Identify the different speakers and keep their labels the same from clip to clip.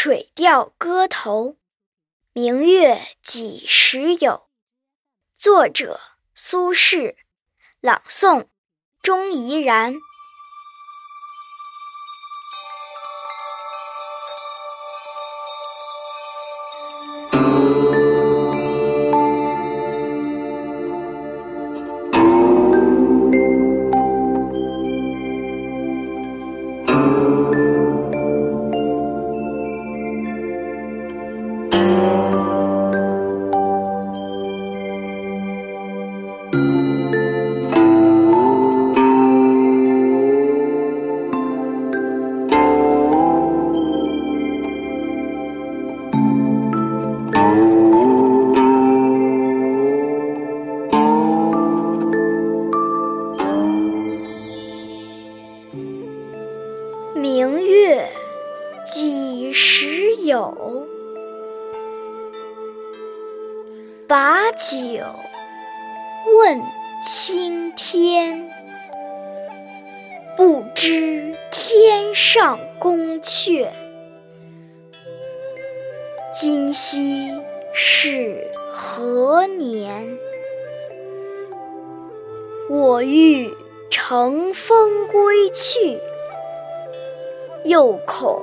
Speaker 1: 《水调歌头·明月几时有》作者苏轼，朗诵钟怡然。几时有？把酒问青天。不知天上宫阙，今夕是何年？我欲乘风归去。又恐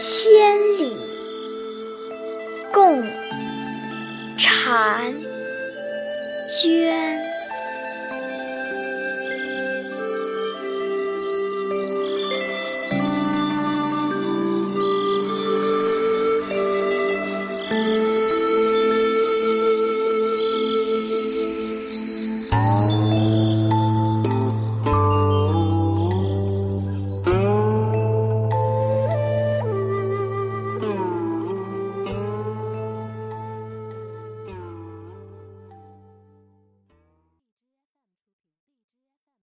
Speaker 1: 千里共婵娟。